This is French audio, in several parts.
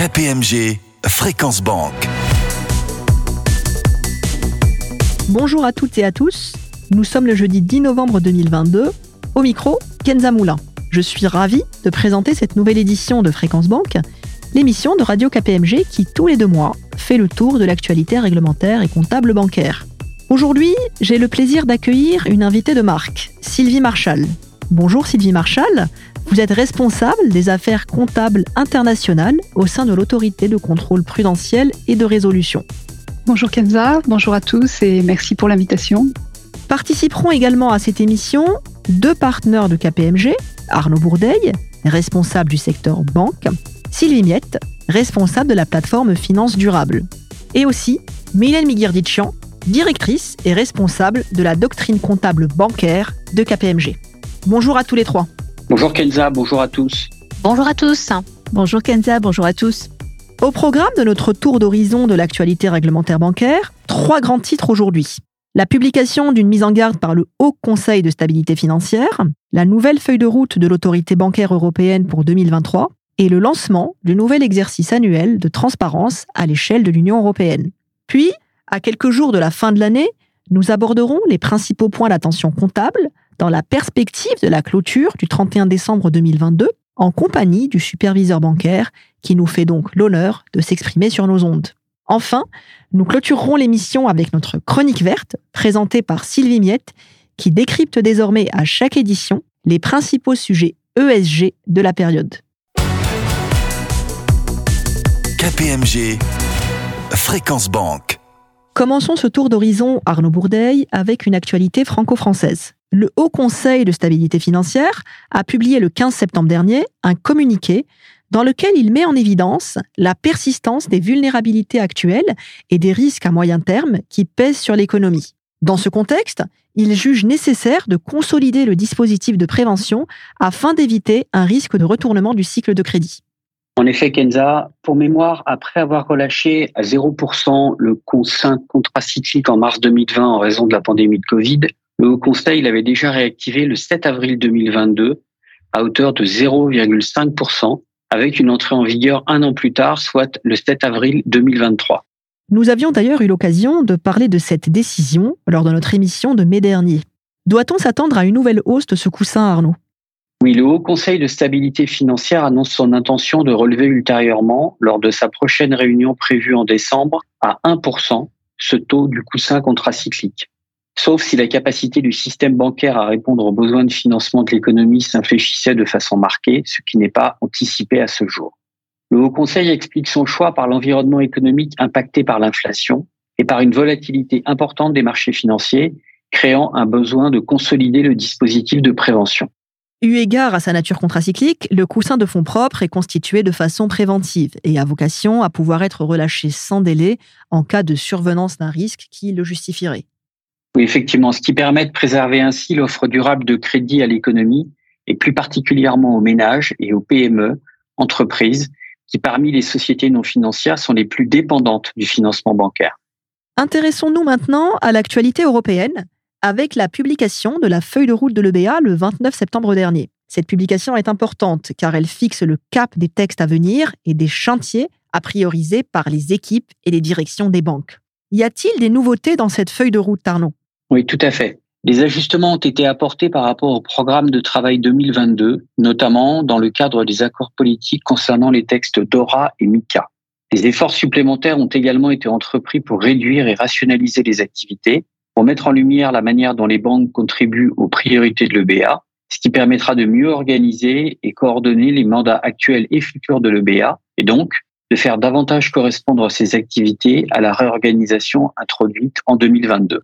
KPMG Fréquence Banque. Bonjour à toutes et à tous. Nous sommes le jeudi 10 novembre 2022. Au micro, Kenza Moulin. Je suis ravie de présenter cette nouvelle édition de Fréquence Banque, l'émission de Radio KPMG qui, tous les deux mois, fait le tour de l'actualité réglementaire et comptable bancaire. Aujourd'hui, j'ai le plaisir d'accueillir une invitée de marque, Sylvie Marchal. Bonjour Sylvie Marchal, vous êtes responsable des affaires comptables internationales au sein de l'autorité de contrôle prudentiel et de résolution. Bonjour Kenza, bonjour à tous et merci pour l'invitation. Participeront également à cette émission deux partenaires de KPMG, Arnaud Bourdeil, responsable du secteur banque, Sylvie Miette, responsable de la plateforme Finance Durable, et aussi Mylène Miguirdichian, directrice et responsable de la doctrine comptable bancaire de KPMG. Bonjour à tous les trois. Bonjour Kenza, bonjour à tous. Bonjour à tous. Bonjour Kenza, bonjour à tous. Au programme de notre tour d'horizon de l'actualité réglementaire bancaire, trois grands titres aujourd'hui. La publication d'une mise en garde par le Haut Conseil de stabilité financière, la nouvelle feuille de route de l'autorité bancaire européenne pour 2023 et le lancement du nouvel exercice annuel de transparence à l'échelle de l'Union européenne. Puis, à quelques jours de la fin de l'année, nous aborderons les principaux points d'attention comptable dans la perspective de la clôture du 31 décembre 2022 en compagnie du superviseur bancaire qui nous fait donc l'honneur de s'exprimer sur nos ondes. Enfin, nous clôturerons l'émission avec notre chronique verte présentée par Sylvie Miette qui décrypte désormais à chaque édition les principaux sujets ESG de la période. KPMG Fréquence Banque. Commençons ce tour d'horizon Arnaud Bourdeil avec une actualité franco-française. Le Haut Conseil de stabilité financière a publié le 15 septembre dernier un communiqué dans lequel il met en évidence la persistance des vulnérabilités actuelles et des risques à moyen terme qui pèsent sur l'économie. Dans ce contexte, il juge nécessaire de consolider le dispositif de prévention afin d'éviter un risque de retournement du cycle de crédit. En effet, Kenza, pour mémoire, après avoir relâché à 0% le consigne contracyclique en mars 2020 en raison de la pandémie de Covid, le Haut Conseil l'avait déjà réactivé le 7 avril 2022 à hauteur de 0,5% avec une entrée en vigueur un an plus tard, soit le 7 avril 2023. Nous avions d'ailleurs eu l'occasion de parler de cette décision lors de notre émission de mai dernier. Doit-on s'attendre à une nouvelle hausse de ce coussin, Arnaud? Oui, le Haut Conseil de stabilité financière annonce son intention de relever ultérieurement, lors de sa prochaine réunion prévue en décembre, à 1% ce taux du coussin contracyclique. Sauf si la capacité du système bancaire à répondre aux besoins de financement de l'économie s'infléchissait de façon marquée, ce qui n'est pas anticipé à ce jour. Le Haut Conseil explique son choix par l'environnement économique impacté par l'inflation et par une volatilité importante des marchés financiers, créant un besoin de consolider le dispositif de prévention. Eu égard à sa nature contracyclique, le coussin de fonds propres est constitué de façon préventive et a vocation à pouvoir être relâché sans délai en cas de survenance d'un risque qui le justifierait. Oui, effectivement, ce qui permet de préserver ainsi l'offre durable de crédit à l'économie et plus particulièrement aux ménages et aux PME, entreprises, qui parmi les sociétés non financières sont les plus dépendantes du financement bancaire. Intéressons-nous maintenant à l'actualité européenne avec la publication de la feuille de route de l'EBA le 29 septembre dernier. Cette publication est importante car elle fixe le cap des textes à venir et des chantiers à prioriser par les équipes et les directions des banques. Y a-t-il des nouveautés dans cette feuille de route, Arnaud? Oui, tout à fait. Des ajustements ont été apportés par rapport au programme de travail 2022, notamment dans le cadre des accords politiques concernant les textes DORA et MICA. Des efforts supplémentaires ont également été entrepris pour réduire et rationaliser les activités, pour mettre en lumière la manière dont les banques contribuent aux priorités de l'EBA, ce qui permettra de mieux organiser et coordonner les mandats actuels et futurs de l'EBA, et donc de faire davantage correspondre ces activités à la réorganisation introduite en 2022.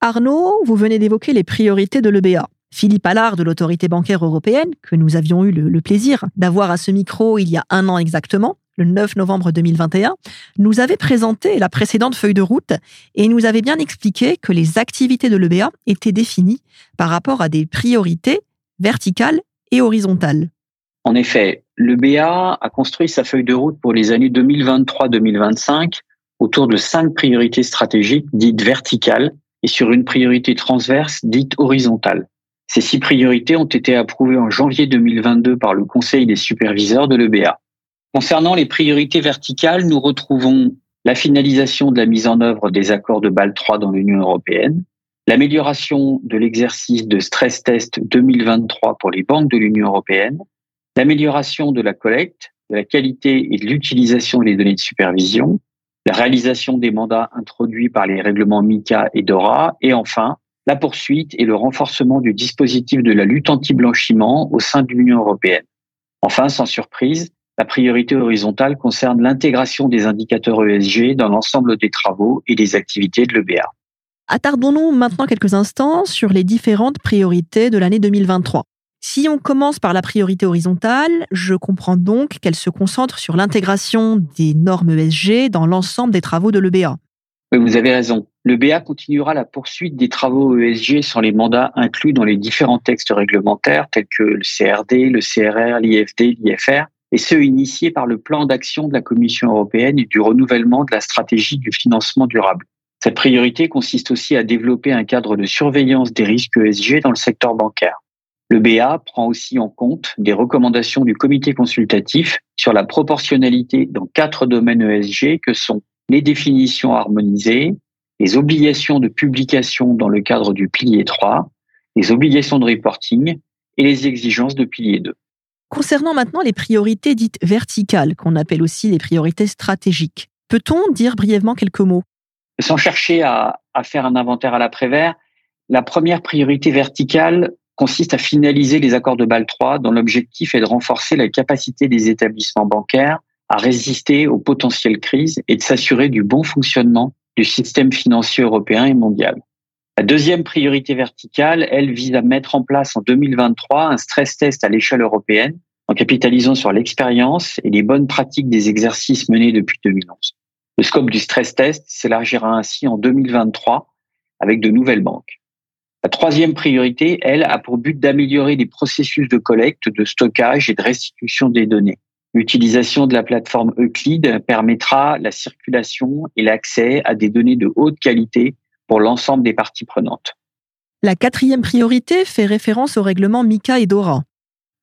Arnaud, vous venez d'évoquer les priorités de l'EBA. Philippe Allard de l'autorité bancaire européenne, que nous avions eu le, plaisir d'avoir à ce micro il y a un an exactement, le 9 novembre 2021, nous avait présenté la précédente feuille de route et nous avait bien expliqué que les activités de l'EBA étaient définies par rapport à des priorités verticales et horizontales. En effet, l'EBA a construit sa feuille de route pour les années 2023-2025 autour de cinq priorités stratégiques dites verticales et sur une priorité transverse dite horizontale. Ces six priorités ont été approuvées en janvier 2022 par le Conseil des superviseurs de l'EBA. Concernant les priorités verticales, nous retrouvons la finalisation de la mise en œuvre des accords de Bâle 3 dans l'Union européenne, l'amélioration de l'exercice de stress test 2023 pour les banques de l'Union européenne, l'amélioration de la collecte, de la qualité et de l'utilisation des données de supervision, la réalisation des mandats introduits par les règlements MICA et DORA, et enfin, la poursuite et le renforcement du dispositif de la lutte anti-blanchiment au sein de l'Union européenne. Enfin, sans surprise, la priorité horizontale concerne l'intégration des indicateurs ESG dans l'ensemble des travaux et des activités de l'EBA. Attardons-nous maintenant quelques instants sur les différentes priorités de l'année 2023. Si on commence par la priorité horizontale, je comprends donc qu'elle se concentre sur l'intégration des normes ESG dans l'ensemble des travaux de l'EBA. Oui, vous avez raison. L'EBA continuera la poursuite des travaux ESG sur les mandats inclus dans les différents textes réglementaires tels que le CRD, le CRR, l'IFD, l'IFR, et ceux initiés par le plan d'action de la Commission européenne et du renouvellement de la stratégie du financement durable. Cette priorité consiste aussi à développer un cadre de surveillance des risques ESG dans le secteur bancaire. Le BA prend aussi en compte des recommandations du comité consultatif sur la proportionnalité dans quatre domaines ESG que sont les définitions harmonisées, les obligations de publication dans le cadre du pilier 3, les obligations de reporting et les exigences de pilier 2. Concernant maintenant les priorités dites verticales, qu'on appelle aussi les priorités stratégiques, peut-on dire brièvement quelques mots? Sans chercher à, faire un inventaire à l'après-vert, la première priorité verticale consiste à finaliser les accords de Bâle 3 dont l'objectif est de renforcer la capacité des établissements bancaires à résister aux potentielles crises et de s'assurer du bon fonctionnement du système financier européen et mondial. La deuxième priorité verticale, elle vise à mettre en place en 2023 un stress test à l'échelle européenne en capitalisant sur l'expérience et les bonnes pratiques des exercices menés depuis 2011. Le scope du stress test s'élargira ainsi en 2023 avec de nouvelles banques. La troisième priorité, elle, a pour but d'améliorer les processus de collecte, de stockage et de restitution des données. L'utilisation de la plateforme Euclid permettra la circulation et l'accès à des données de haute qualité pour l'ensemble des parties prenantes. La quatrième priorité fait référence au règlement MICA et DORA.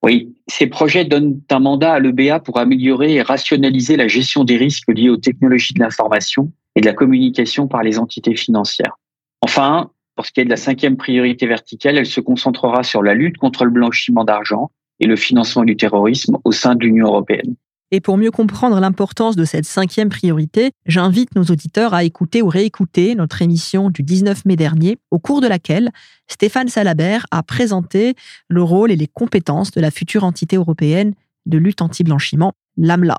Oui, ces projets donnent un mandat à l'EBA pour améliorer et rationaliser la gestion des risques liés aux technologies de l'information et de la communication par les entités financières. Enfin, pour ce qui est de la cinquième priorité verticale, elle se concentrera sur la lutte contre le blanchiment d'argent et le financement du terrorisme au sein de l'Union européenne. Et pour mieux comprendre l'importance de cette cinquième priorité, j'invite nos auditeurs à écouter ou réécouter notre émission du 19 mai dernier, au cours de laquelle Stéphane Salabert a présenté le rôle et les compétences de la future entité européenne de lutte anti-blanchiment, l'AMLA.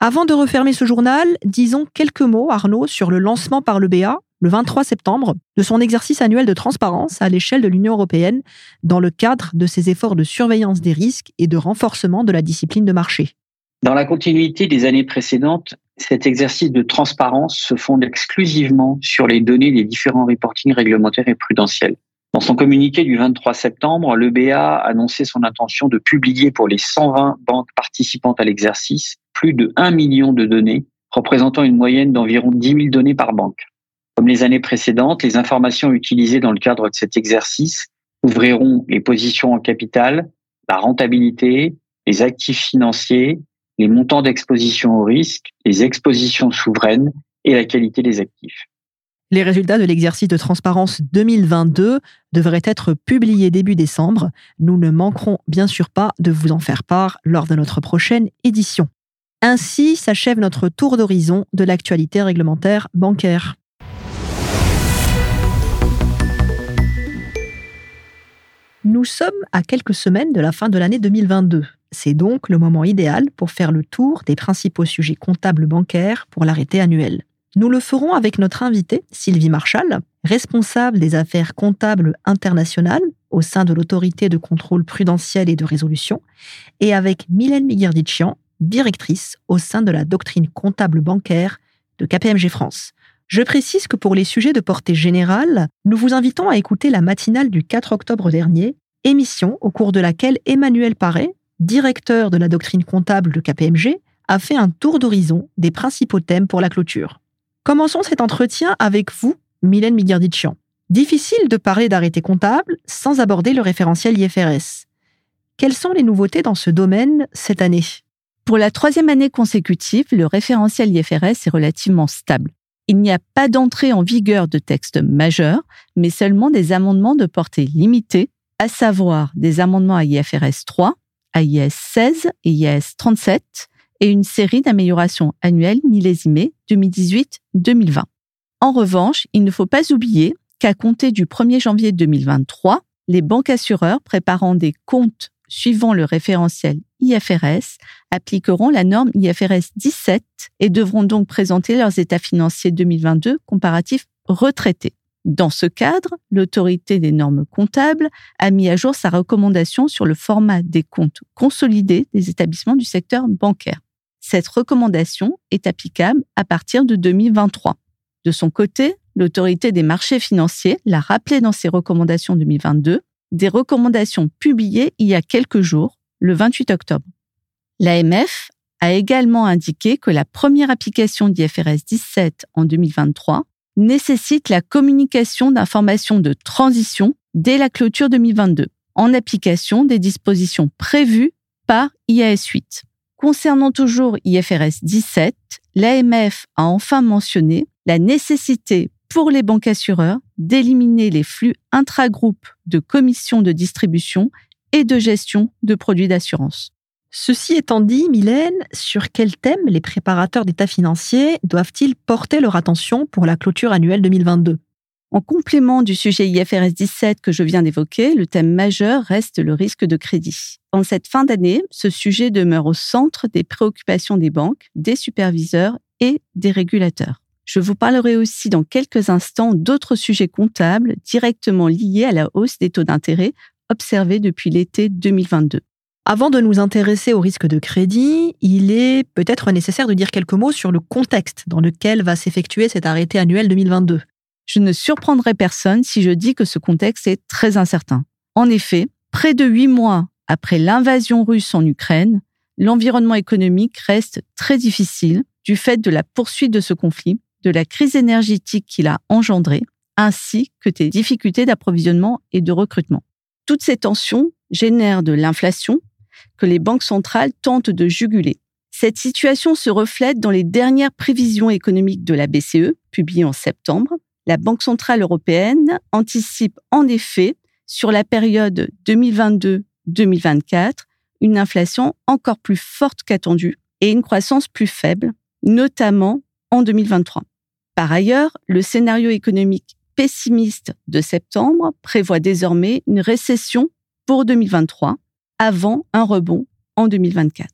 Avant de refermer ce journal, disons quelques mots, Arnaud, sur le lancement par le BA, le 23 septembre, de son exercice annuel de transparence à l'échelle de l'Union européenne dans le cadre de ses efforts de surveillance des risques et de renforcement de la discipline de marché. Dans la continuité des années précédentes, cet exercice de transparence se fonde exclusivement sur les données des différents reportings réglementaires et prudentiels. Dans son communiqué du 23 septembre, l'EBA a annoncé son intention de publier pour les 120 banques participantes à l'exercice plus de 1 million de données, représentant une moyenne d'environ 10 000 données par banque. Comme les années précédentes, les informations utilisées dans le cadre de cet exercice ouvriront les positions en capital, la rentabilité, les actifs financiers, les montants d'exposition au risque, les expositions souveraines et la qualité des actifs. Les résultats de l'exercice de transparence 2022 devraient être publiés début décembre. Nous ne manquerons bien sûr pas de vous en faire part lors de notre prochaine édition. Ainsi s'achève notre tour d'horizon de l'actualité réglementaire bancaire. Nous sommes à quelques semaines de la fin de l'année 2022. C'est donc le moment idéal pour faire le tour des principaux sujets comptables bancaires pour l'arrêté annuel. Nous le ferons avec notre invitée, Sylvie Marchal, responsable des affaires comptables internationales au sein de l'autorité de contrôle prudentiel et de résolution, et avec Mylène Miguerdichian, directrice au sein de la doctrine comptable bancaire de KPMG France. Je précise que pour les sujets de portée générale, nous vous invitons à écouter la matinale du 4 octobre dernier, émission au cours de laquelle Emmanuel Paré, directeur de la doctrine comptable de KPMG, a fait un tour d'horizon des principaux thèmes pour la clôture. Commençons cet entretien avec vous, Mylène Miguerdichian. Difficile de parler d'arrêté comptable sans aborder le référentiel IFRS. Quelles sont les nouveautés dans ce domaine cette année? Pour la troisième année consécutive, le référentiel IFRS est relativement stable. Il n'y a pas d'entrée en vigueur de textes majeurs, mais seulement des amendements de portée limitée, à savoir des amendements à IFRS 3, à IAS 16 et IAS 37, et une série d'améliorations annuelles millésimées 2018-2020. En revanche, il ne faut pas oublier qu'à compter du 1er janvier 2023, les banques assureurs préparant des comptes suivant le référentiel IFRS appliqueront la norme IFRS 17 et devront donc présenter leurs états financiers 2022 comparatifs retraités. Dans ce cadre, l'autorité des normes comptables a mis à jour sa recommandation sur le format des comptes consolidés des établissements du secteur bancaire. Cette recommandation est applicable à partir de 2023. De son côté, l'autorité des marchés financiers l'a rappelé dans ses recommandations 2022, des recommandations publiées il y a quelques jours, le 28 octobre. L'AMF a également indiqué que la première application d'IFRS 17 en 2023 nécessite la communication d'informations de transition dès la clôture 2022, en application des dispositions prévues par IAS 8. Concernant toujours IFRS 17, l'AMF a enfin mentionné la nécessité pour les banques assureurs d'éliminer les flux intragroupes de commissions de distribution et de gestion de produits d'assurance. Ceci étant dit, Mylène, sur quel thème les préparateurs d'état financiers doivent-ils porter leur attention pour la clôture annuelle 2022 en complément du sujet IFRS 17 que je viens d'évoquer, le thème majeur reste le risque de crédit. En cette fin d'année, ce sujet demeure au centre des préoccupations des banques, des superviseurs et des régulateurs. Je vous parlerai aussi dans quelques instants d'autres sujets comptables directement liés à la hausse des taux d'intérêt observés depuis l'été 2022. Avant de nous intéresser au risque de crédit, il est peut-être nécessaire de dire quelques mots sur le contexte dans lequel va s'effectuer cet arrêté annuel 2022. Je ne surprendrai personne si je dis que ce contexte est très incertain. En effet, près de huit mois après l'invasion russe en Ukraine, l'environnement économique reste très difficile du fait de la poursuite de ce conflit, de la crise énergétique qu'il a engendrée, ainsi que des difficultés d'approvisionnement et de recrutement. Toutes ces tensions génèrent de l'inflation que les banques centrales tentent de juguler. Cette situation se reflète dans les dernières prévisions économiques de la BCE, publiées en septembre, la Banque centrale européenne anticipe en effet sur la période 2022-2024 une inflation encore plus forte qu'attendue et une croissance plus faible, notamment en 2023. Par ailleurs, le scénario économique pessimiste de septembre prévoit désormais une récession pour 2023 avant un rebond en 2024.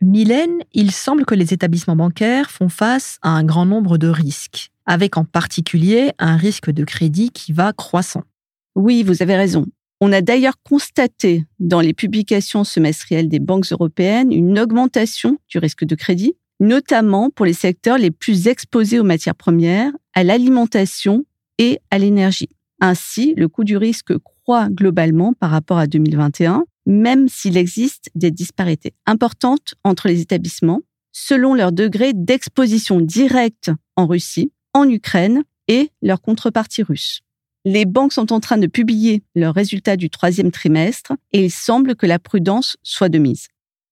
Mylène, il semble que les établissements bancaires font face à un grand nombre de risques avec en particulier un risque de crédit qui va croissant. Oui, vous avez raison. On a d'ailleurs constaté dans les publications semestrielles des banques européennes une augmentation du risque de crédit, notamment pour les secteurs les plus exposés aux matières premières, à l'alimentation et à l'énergie. Ainsi, le coût du risque croît globalement par rapport à 2021, même s'il existe des disparités importantes entre les établissements selon leur degré d'exposition directe en Russie en Ukraine et leur contrepartie russe. Les banques sont en train de publier leurs résultats du troisième trimestre et il semble que la prudence soit de mise.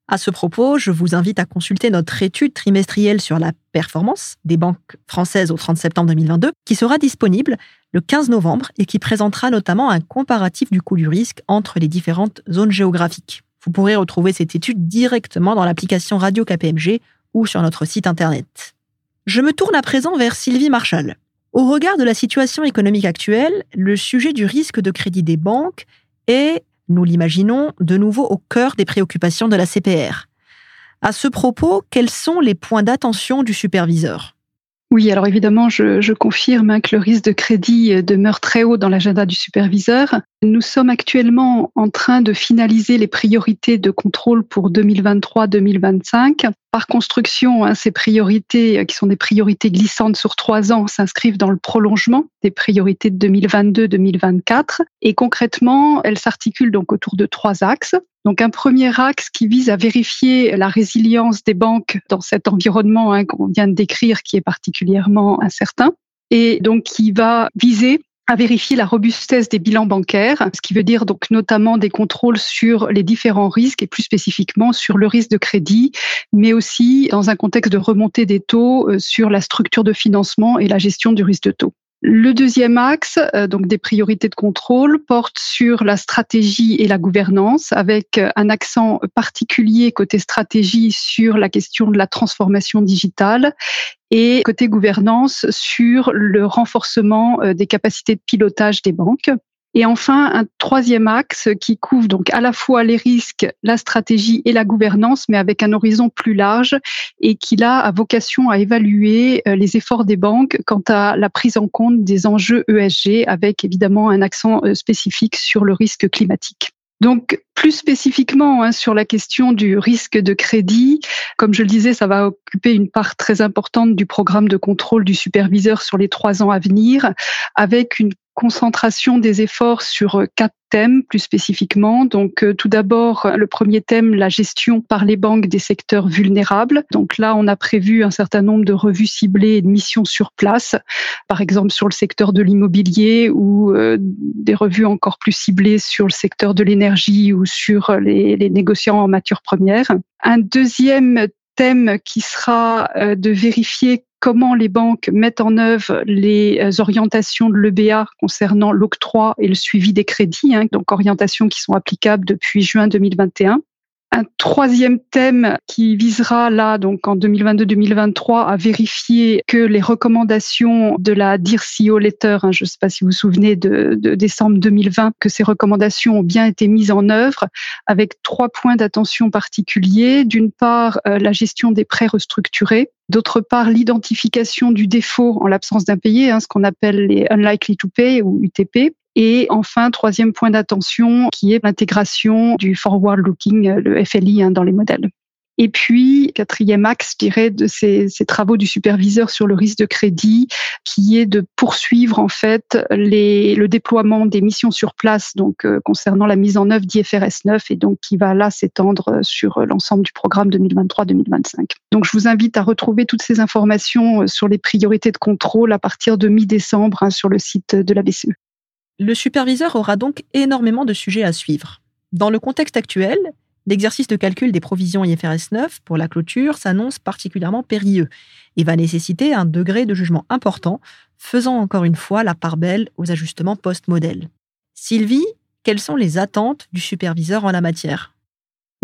À ce propos, je vous invite à consulter notre étude trimestrielle sur la performance des banques françaises au 30 septembre 2022, qui sera disponible le 15 novembre et qui présentera notamment un comparatif du coût du risque entre les différentes zones géographiques. Vous pourrez retrouver cette étude directement dans l'application Radio KPMG ou sur notre site internet. Je me tourne à présent vers Sylvie Marshall. Au regard de la situation économique actuelle, le sujet du risque de crédit des banques est, nous l'imaginons, de nouveau au cœur des préoccupations de la CPR. À ce propos, quels sont les points d'attention du superviseur? Oui, alors évidemment, je, confirme hein, que le risque de crédit euh, demeure très haut dans l'agenda du superviseur. Nous sommes actuellement en train de finaliser les priorités de contrôle pour 2023-2025. Par construction, hein, ces priorités, euh, qui sont des priorités glissantes sur trois ans, s'inscrivent dans le prolongement des priorités de 2022-2024. Et concrètement, elles s'articulent donc autour de trois axes. Donc un premier axe qui vise à vérifier la résilience des banques dans cet environnement hein, qu'on vient de décrire qui est particulièrement incertain et donc qui va viser à vérifier la robustesse des bilans bancaires, ce qui veut dire donc notamment des contrôles sur les différents risques et plus spécifiquement sur le risque de crédit, mais aussi dans un contexte de remontée des taux euh, sur la structure de financement et la gestion du risque de taux. Le deuxième axe, euh, donc des priorités de contrôle, porte sur la stratégie et la gouvernance, avec euh, un accent particulier côté stratégie sur la question de la transformation digitale et côté gouvernance sur le renforcement euh, des capacités de pilotage des banques. Et enfin, un troisième axe qui couvre donc à la fois les risques, la stratégie et la gouvernance, mais avec un horizon plus large et qui là a vocation à évaluer euh, les efforts des banques quant à la prise en compte des enjeux ESG, avec évidemment un accent euh, spécifique sur le risque climatique. Donc, plus spécifiquement hein, sur la question du risque de crédit, comme je le disais, ça va occuper une part très importante du programme de contrôle du superviseur sur les trois ans à venir, avec une concentration des efforts sur euh, quatre thèmes plus spécifiquement. Donc euh, tout d'abord, le premier thème, la gestion par les banques des secteurs vulnérables. Donc là, on a prévu un certain nombre de revues ciblées et de missions sur place, par exemple sur le secteur de l'immobilier ou euh, des revues encore plus ciblées sur le secteur de l'énergie ou sur les, les négociants en matière première. Un deuxième thème qui sera de vérifier comment les banques mettent en œuvre les euh, orientations de l'EBA concernant l'octroi et le suivi des crédits, hein, donc orientations qui sont applicables depuis juin 2021. Un troisième thème qui visera là, donc en 2022-2023, à vérifier que les recommandations de la DIRCO Letter, hein, je ne sais pas si vous vous souvenez de, de, décembre 2020, que ces recommandations ont bien été mises en œuvre avec trois points d'attention particuliers. D'une part, euh, la gestion des prêts restructurés. D'autre part, l'identification du défaut en l'absence d'impayé, hein, ce qu'on appelle les unlikely to pay ou UTP. Et enfin, troisième point d'attention, qui est l'intégration du forward looking, le FLI, hein, dans les modèles. Et puis, quatrième axe, je de ces, travaux du superviseur sur le risque de crédit, qui est de poursuivre en fait les, le déploiement des missions sur place, donc euh, concernant la mise en œuvre d'IFRS 9, et donc qui va là s'étendre sur l'ensemble du programme 2023-2025. Donc, je vous invite à retrouver toutes ces informations euh, sur les priorités de contrôle à partir de mi-décembre hein, sur le site de la BCE. Le superviseur aura donc énormément de sujets à suivre. Dans le contexte actuel, l'exercice de calcul des provisions IFRS 9 pour la clôture s'annonce particulièrement périlleux et va nécessiter un degré de jugement important, faisant encore une fois la part belle aux ajustements post-modèle. Sylvie, quelles sont les attentes du superviseur en la matière?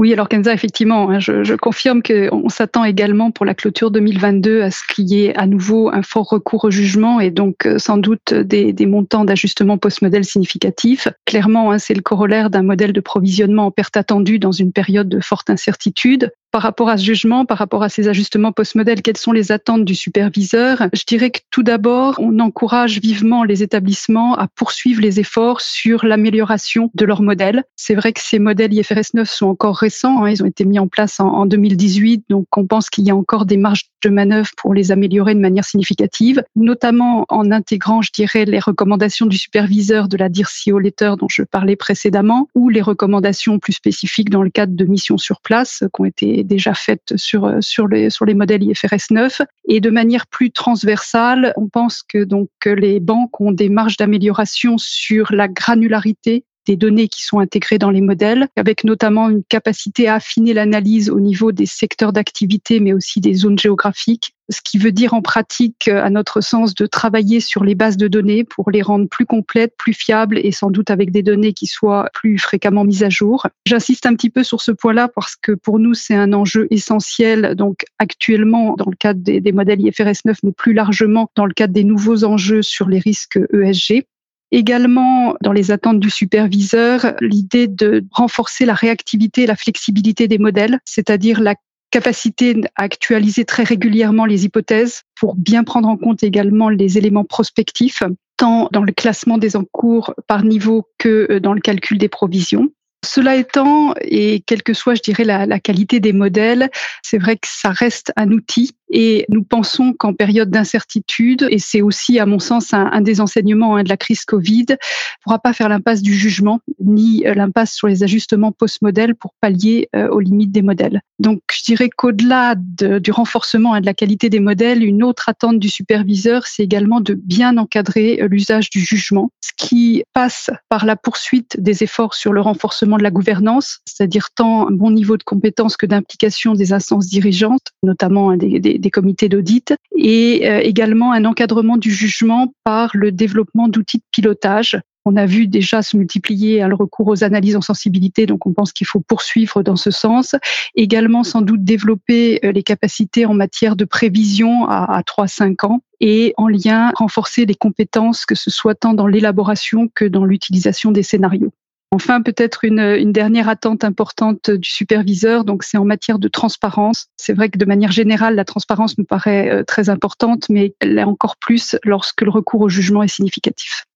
Oui, alors Kenza, effectivement, hein, je, confirme qu'on s'attend également pour la clôture 2022 à ce qu'il y ait à nouveau un fort recours au jugement et donc euh, sans doute des, des montants d'ajustement post-modèle significatifs. Clairement, hein, c'est le corollaire d'un modèle de provisionnement en perte attendue dans une période de forte incertitude par rapport à ce jugement, par rapport à ces ajustements post-modèles, quelles sont les attentes du superviseur? Je dirais que tout d'abord, on encourage vivement les établissements à poursuivre les efforts sur l'amélioration de leurs modèles. C'est vrai que ces modèles IFRS 9 sont encore récents, hein, ils ont été mis en place en, en 2018, donc on pense qu'il y a encore des marges de manœuvre pour les améliorer de manière significative, notamment en intégrant, je dirais, les recommandations du superviseur de la DIRCO Letter dont je parlais précédemment, ou les recommandations plus spécifiques dans le cadre de missions sur place qui ont été déjà faite sur, euh, sur, les, sur les modèles IFRS 9. Et de manière plus transversale, on pense que donc les banques ont des marges d'amélioration sur la granularité des données qui sont intégrées dans les modèles, avec notamment une capacité à affiner l'analyse au niveau des secteurs d'activité, mais aussi des zones géographiques, ce qui veut dire en pratique, à notre sens, de travailler sur les bases de données pour les rendre plus complètes, plus fiables et sans doute avec des données qui soient plus fréquemment mises à jour. J'insiste un petit peu sur ce point-là parce que pour nous, c'est un enjeu essentiel. Donc actuellement, dans le cadre des, des modèles IFRS 9, mais plus largement dans le cadre des nouveaux enjeux sur les risques ESG. Également, dans les attentes du superviseur, l'idée de renforcer la réactivité et la flexibilité des modèles, c'est-à-dire la capacité à actualiser très régulièrement les hypothèses pour bien prendre en compte également les éléments prospectifs, tant dans le classement des encours par niveau que euh, dans le calcul des provisions. Cela étant, et quelle que soit, je dirais, la, la qualité des modèles, c'est vrai que ça reste un outil Et nous pensons qu'en période d'incertitude, et c'est aussi à mon sens un, des enseignements hein, de la crise Covid, on ne pourra pas faire l'impasse du jugement ni euh, l'impasse sur les ajustements post-modèles pour pallier euh, aux limites des modèles. Donc je dirais qu'au-delà du renforcement hein, de la qualité des modèles, une autre attente du superviseur, c'est également de bien encadrer euh, l'usage du jugement, ce qui passe par la poursuite des efforts sur le renforcement de la gouvernance, c'est-à-dire tant un bon niveau de compétence que d'implication des instances dirigeantes, notamment hein, des, des comités d'audit, et également un encadrement du jugement par le développement d'outils de pilotage on a vu déjà se multiplier le recours aux analyses en sensibilité, donc on pense qu'il faut poursuivre dans ce sens. Également, sans doute, développer euh, les capacités en matière de prévision à, 3-5 ans et en lien renforcer les compétences, que ce soit tant dans l'élaboration que dans l'utilisation des scénarios. Enfin, peut-être une, dernière attente importante du superviseur, donc c'est en matière de transparence. C'est vrai que de manière générale, la transparence me paraît euh, très importante, mais elle l'est encore plus lorsque le recours au jugement est significatif.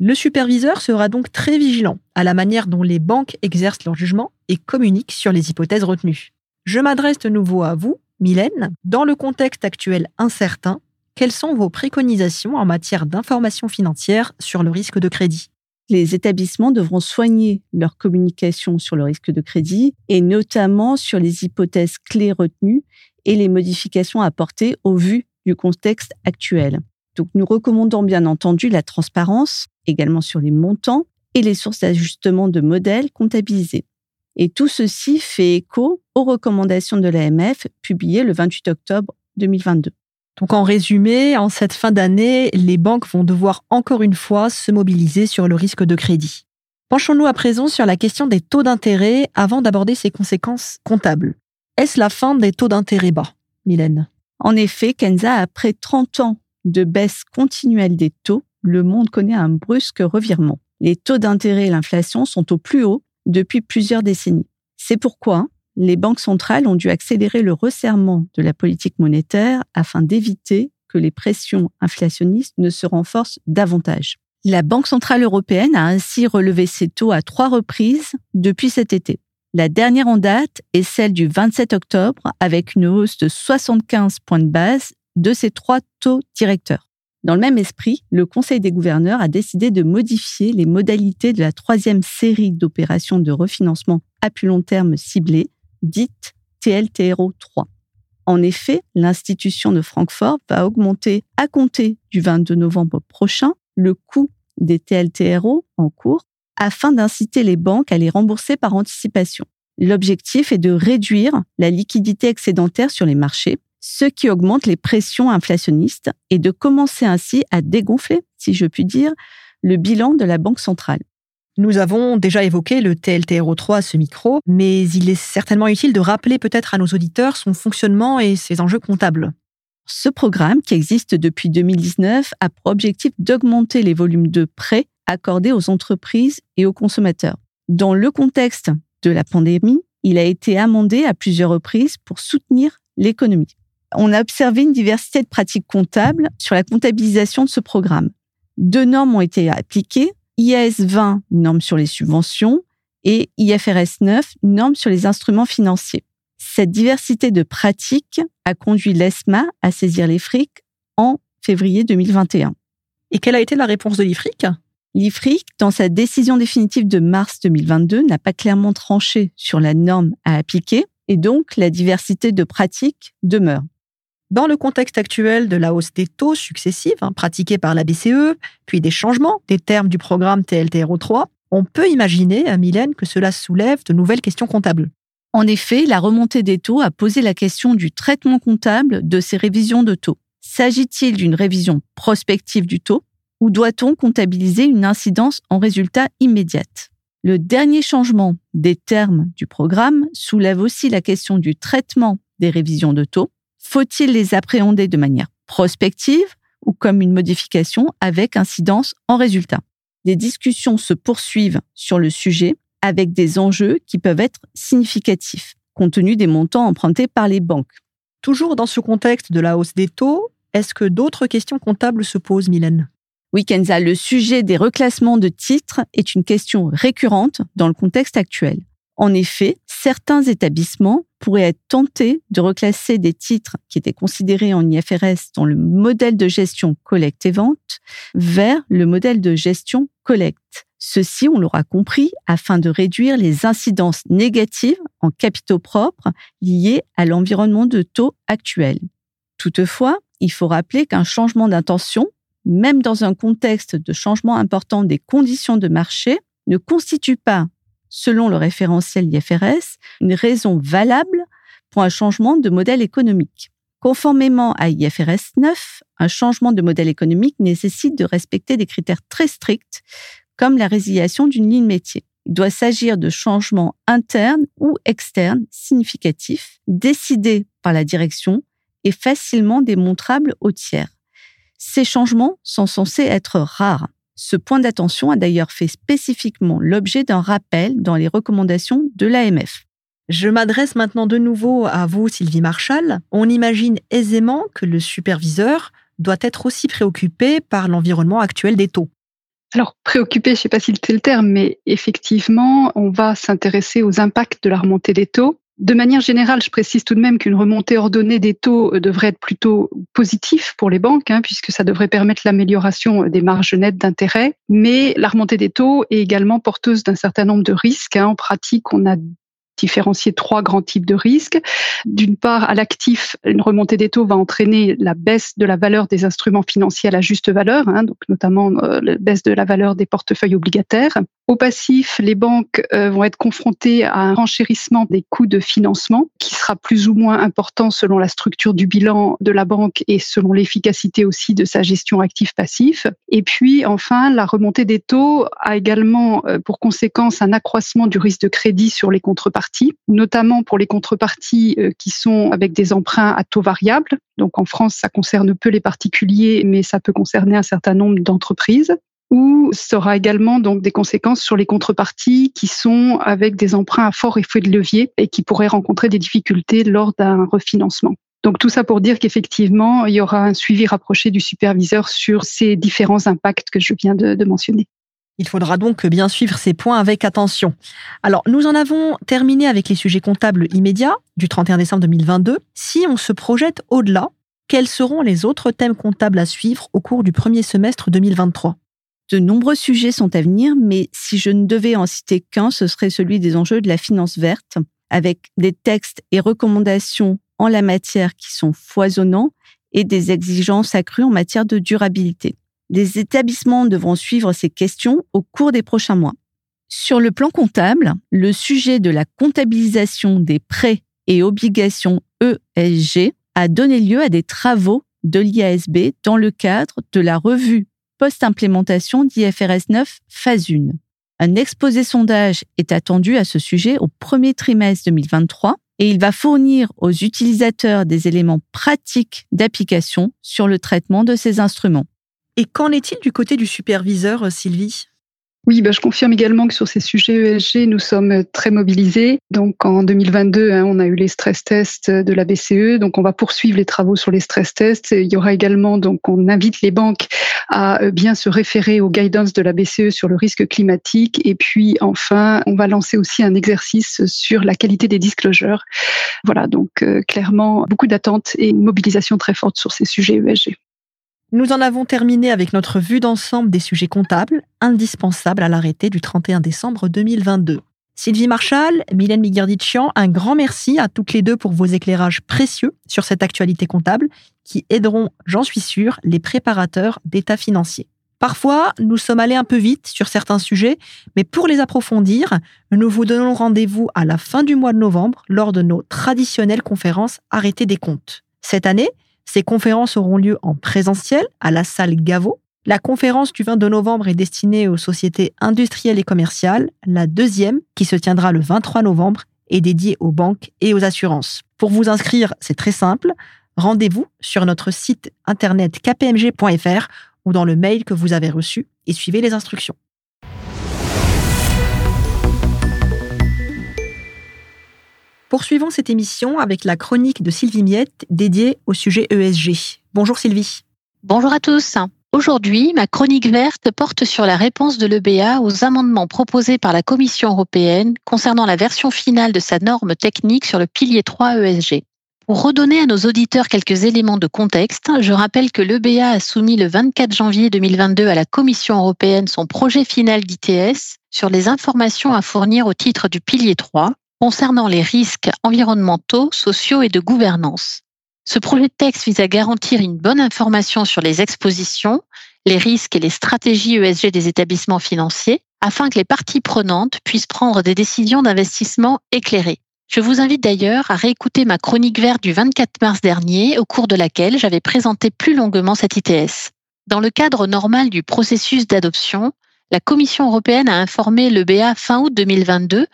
Le superviseur sera donc très vigilant à la manière dont les banques exercent leur jugement et communiquent sur les hypothèses retenues. Je m'adresse de nouveau à vous, Mylène. Dans le contexte actuel incertain, quelles sont vos préconisations en matière d'information financière sur le risque de crédit? Les établissements devront soigner leur communication sur le risque de crédit et notamment sur les hypothèses clés retenues et les modifications apportées au vu du contexte actuel. Donc nous recommandons bien entendu la transparence, également sur les montants et les sources d'ajustement de modèles comptabilisés. Et tout ceci fait écho aux recommandations de l'AMF publiées le 28 octobre 2022. Donc en résumé, en cette fin d'année, les banques vont devoir encore une fois se mobiliser sur le risque de crédit. Penchons-nous à présent sur la question des taux d'intérêt avant d'aborder ses conséquences comptables. Est-ce la fin des taux d'intérêt bas, Mylène? En effet, Kenza, après 30 ans de baisse continuelle des taux, le monde connaît un brusque revirement. Les taux d'intérêt et l'inflation sont au plus haut depuis plusieurs décennies. C'est pourquoi les banques centrales ont dû accélérer le resserrement de la politique monétaire afin d'éviter que les pressions inflationnistes ne se renforcent davantage. La Banque centrale européenne a ainsi relevé ses taux à trois reprises depuis cet été. La dernière en date est celle du 27 octobre avec une hausse de 75 points de base de ces trois taux directeurs. Dans le même esprit, le Conseil des gouverneurs a décidé de modifier les modalités de la troisième série d'opérations de refinancement à plus long terme ciblées, dite TLTRO 3. En effet, l'institution de Francfort va augmenter à compter du 22 novembre prochain le coût des TLTRO en cours afin d'inciter les banques à les rembourser par anticipation. L'objectif est de réduire la liquidité excédentaire sur les marchés ce qui augmente les pressions inflationnistes et de commencer ainsi à dégonfler, si je puis dire, le bilan de la Banque centrale. Nous avons déjà évoqué le TLTRO3 à ce micro, mais il est certainement utile de rappeler peut-être à nos auditeurs son fonctionnement et ses enjeux comptables. Ce programme, qui existe depuis 2019, a pour objectif d'augmenter les volumes de prêts accordés aux entreprises et aux consommateurs. Dans le contexte de la pandémie, il a été amendé à plusieurs reprises pour soutenir l'économie on a observé une diversité de pratiques comptables sur la comptabilisation de ce programme. Deux normes ont été appliquées, IAS 20, norme sur les subventions, et IFRS 9, norme sur les instruments financiers. Cette diversité de pratiques a conduit l'ESMA à saisir les fric en février 2021. Et quelle a été la réponse de l'IFRIC L'IFRIC, dans sa décision définitive de mars 2022, n'a pas clairement tranché sur la norme à appliquer et donc la diversité de pratiques demeure. Dans le contexte actuel de la hausse des taux successifs hein, pratiqués par la BCE, puis des changements des termes du programme TLTRO3, on peut imaginer, à Mylène, que cela soulève de nouvelles questions comptables. En effet, la remontée des taux a posé la question du traitement comptable de ces révisions de taux. S'agit-il d'une révision prospective du taux ou doit-on comptabiliser une incidence en résultat immédiate? Le dernier changement des termes du programme soulève aussi la question du traitement des révisions de taux faut-il les appréhender de manière prospective ou comme une modification avec incidence en résultat? Des discussions se poursuivent sur le sujet avec des enjeux qui peuvent être significatifs, compte tenu des montants empruntés par les banques. Toujours dans ce contexte de la hausse des taux, est-ce que d'autres questions comptables se posent, Mylène? Oui, Kenza, le sujet des reclassements de titres est une question récurrente dans le contexte actuel. En effet, certains établissements pourraient être tentés de reclasser des titres qui étaient considérés en IFRS dans le modèle de gestion collecte et vente vers le modèle de gestion collecte. Ceci, on l'aura compris, afin de réduire les incidences négatives en capitaux propres liées à l'environnement de taux actuel. Toutefois, il faut rappeler qu'un changement d'intention, même dans un contexte de changement important des conditions de marché, ne constitue pas selon le référentiel IFRS, une raison valable pour un changement de modèle économique. Conformément à IFRS 9, un changement de modèle économique nécessite de respecter des critères très stricts, comme la résiliation d'une ligne métier. Il doit s'agir de changements internes ou externes significatifs, décidés par la direction et facilement démontrables aux tiers. Ces changements sont censés être rares. Ce point d'attention a d'ailleurs fait spécifiquement l'objet d'un rappel dans les recommandations de l'AMF. Je m'adresse maintenant de nouveau à vous, Sylvie Marshall. On imagine aisément que le superviseur doit être aussi préoccupé par l'environnement actuel des taux. Alors, préoccupé, je ne sais pas si c'est le terme, mais effectivement, on va s'intéresser aux impacts de la remontée des taux de manière générale, je précise tout de même qu'une remontée ordonnée des taux euh, devrait être plutôt positif pour les banques, hein, puisque ça devrait permettre l'amélioration euh, des marges nettes d'intérêt. Mais la remontée des taux est également porteuse d'un certain nombre de risques. Hein. En pratique, on a différencier trois grands types de risques. D'une part, à l'actif, une remontée des taux va entraîner la baisse de la valeur des instruments financiers à la juste valeur, hein, donc notamment euh, la baisse de la valeur des portefeuilles obligataires. Au passif, les banques euh, vont être confrontées à un renchérissement des coûts de financement qui sera plus ou moins important selon la structure du bilan de la banque et selon l'efficacité aussi de sa gestion actif-passif. Et puis enfin, la remontée des taux a également euh, pour conséquence un accroissement du risque de crédit sur les contreparties, notamment pour les contreparties euh, qui sont avec des emprunts à taux variable. Donc en France, ça concerne peu les particuliers, mais ça peut concerner un certain nombre d'entreprises ou ça aura également donc des conséquences sur les contreparties qui sont avec des emprunts à fort effet de levier et qui pourraient rencontrer des difficultés lors d'un refinancement. Donc tout ça pour dire qu'effectivement, il y aura un suivi rapproché du superviseur sur ces différents impacts que je viens de, de mentionner. Il faudra donc bien suivre ces points avec attention. Alors, nous en avons terminé avec les sujets comptables immédiats du 31 décembre 2022. Si on se projette au-delà, quels seront les autres thèmes comptables à suivre au cours du premier semestre 2023 de nombreux sujets sont à venir, mais si je ne devais en citer qu'un, ce serait celui des enjeux de la finance verte, avec des textes et recommandations en la matière qui sont foisonnants et des exigences accrues en matière de durabilité. Les établissements devront suivre ces questions au cours des prochains mois. Sur le plan comptable, le sujet de la comptabilisation des prêts et obligations ESG a donné lieu à des travaux de l'IASB dans le cadre de la revue post-implémentation d'IFRS 9 phase 1. Un exposé sondage est attendu à ce sujet au premier trimestre 2023 et il va fournir aux utilisateurs des éléments pratiques d'application sur le traitement de ces instruments. Et qu'en est-il du côté du superviseur, Sylvie? Oui, bah, je confirme également que sur ces sujets ESG, nous sommes très mobilisés. Donc en 2022, hein, on a eu les stress tests de la BCE. Donc on va poursuivre les travaux sur les stress tests. Il y aura également, donc on invite les banques à euh, bien se référer aux guidance de la BCE sur le risque climatique. Et puis enfin, on va lancer aussi un exercice sur la qualité des disclosures. Voilà, donc euh, clairement beaucoup d'attentes et une mobilisation très forte sur ces sujets ESG. Nous en avons terminé avec notre vue d'ensemble des sujets comptables indispensables à l'arrêté du 31 décembre 2022. Sylvie Marshall, Mylène Migardichian, un grand merci à toutes les deux pour vos éclairages précieux sur cette actualité comptable qui aideront, j'en suis sûre, les préparateurs d'état financier. Parfois, nous sommes allés un peu vite sur certains sujets, mais pour les approfondir, nous vous donnons rendez-vous à la fin du mois de novembre lors de nos traditionnelles conférences Arrêté des comptes. Cette année, ces conférences auront lieu en présentiel à la salle Gaveau. La conférence du 22 novembre est destinée aux sociétés industrielles et commerciales. La deuxième, qui se tiendra le 23 novembre, est dédiée aux banques et aux assurances. Pour vous inscrire, c'est très simple. Rendez-vous sur notre site internet kpmg.fr ou dans le mail que vous avez reçu et suivez les instructions. Poursuivons cette émission avec la chronique de Sylvie Miette dédiée au sujet ESG. Bonjour Sylvie. Bonjour à tous. Aujourd'hui, ma chronique verte porte sur la réponse de l'EBA aux amendements proposés par la Commission européenne concernant la version finale de sa norme technique sur le pilier 3 ESG. Pour redonner à nos auditeurs quelques éléments de contexte, je rappelle que l'EBA a soumis le 24 janvier 2022 à la Commission européenne son projet final d'ITS sur les informations à fournir au titre du pilier 3 concernant les risques environnementaux, sociaux et de gouvernance. Ce projet de texte vise à garantir une bonne information sur les expositions, les risques et les stratégies ESG des établissements financiers afin que les parties prenantes puissent prendre des décisions d'investissement éclairées. Je vous invite d'ailleurs à réécouter ma chronique verte du 24 mars dernier, au cours de laquelle j'avais présenté plus longuement cet ITS. Dans le cadre normal du processus d'adoption, la Commission européenne a informé le BA fin août 2022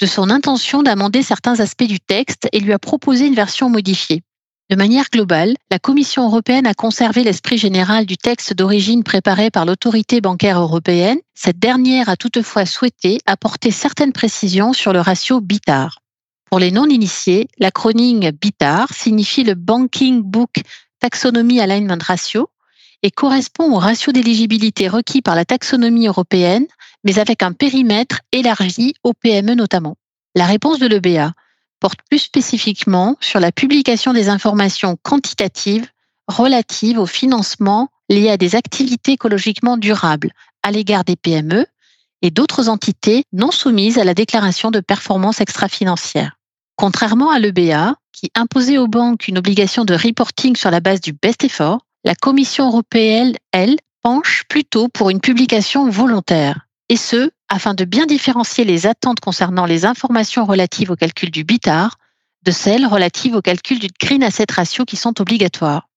de son intention d'amender certains aspects du texte et lui a proposé une version modifiée. De manière globale, la Commission européenne a conservé l'esprit général du texte d'origine préparé par l'autorité bancaire européenne. Cette dernière a toutefois souhaité apporter certaines précisions sur le ratio BITAR. Pour les non-initiés, l'acronyme BITAR signifie le Banking Book Taxonomy Alignment Ratio et correspond au ratio d'éligibilité requis par la taxonomie européenne, mais avec un périmètre élargi aux PME notamment. La réponse de l'EBA porte plus spécifiquement sur la publication des informations quantitatives relatives au financement lié à des activités écologiquement durables à l'égard des PME et d'autres entités non soumises à la déclaration de performance extra-financière. Contrairement à l'EBA, qui imposait aux banques une obligation de reporting sur la base du best effort, la Commission européenne, elle, penche plutôt pour une publication volontaire. Et ce, afin de bien différencier les attentes concernant les informations relatives au calcul du BITAR de celles relatives au calcul du Green Asset Ratio qui sont obligatoires.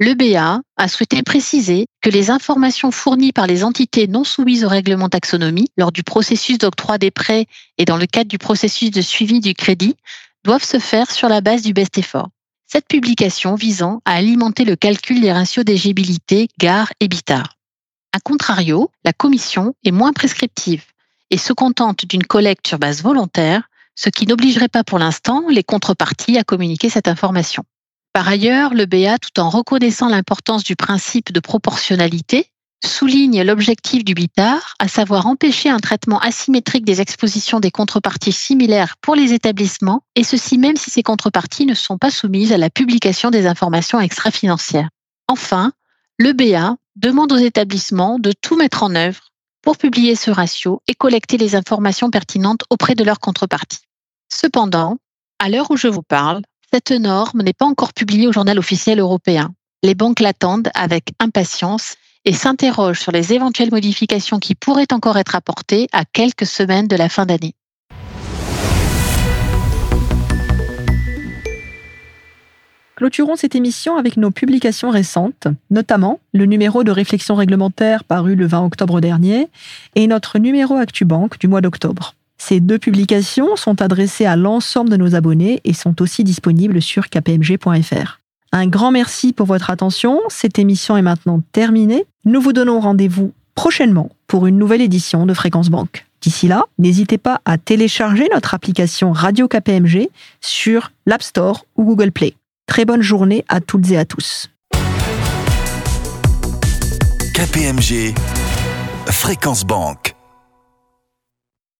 L'EBA a souhaité préciser que les informations fournies par les entités non soumises au règlement taxonomie lors du processus d'octroi des prêts et dans le cadre du processus de suivi du crédit doivent se faire sur la base du best effort. Cette publication visant à alimenter le calcul des ratios d'éligibilité GAR et BITAR. A contrario, la Commission est moins prescriptive et se contente d'une collecte sur base volontaire, ce qui n'obligerait pas pour l'instant les contreparties à communiquer cette information. Par ailleurs, le BA, tout en reconnaissant l'importance du principe de proportionnalité, souligne l'objectif du BITAR, à savoir empêcher un traitement asymétrique des expositions des contreparties similaires pour les établissements, et ceci même si ces contreparties ne sont pas soumises à la publication des informations extra-financières. Enfin, le BA demande aux établissements de tout mettre en œuvre pour publier ce ratio et collecter les informations pertinentes auprès de leurs contreparties. Cependant, à l'heure où je vous parle, cette norme n'est pas encore publiée au journal officiel européen. Les banques l'attendent avec impatience et s'interrogent sur les éventuelles modifications qui pourraient encore être apportées à quelques semaines de la fin d'année. Clôturons cette émission avec nos publications récentes, notamment le numéro de réflexion réglementaire paru le 20 octobre dernier et notre numéro ActuBank du mois d'octobre. Ces deux publications sont adressées à l'ensemble de nos abonnés et sont aussi disponibles sur kpmg.fr. Un grand merci pour votre attention. Cette émission est maintenant terminée. Nous vous donnons rendez-vous prochainement pour une nouvelle édition de Fréquence Banque. D'ici là, n'hésitez pas à télécharger notre application Radio KPMG sur l'App Store ou Google Play. Très bonne journée à toutes et à tous. KPMG Fréquence Banque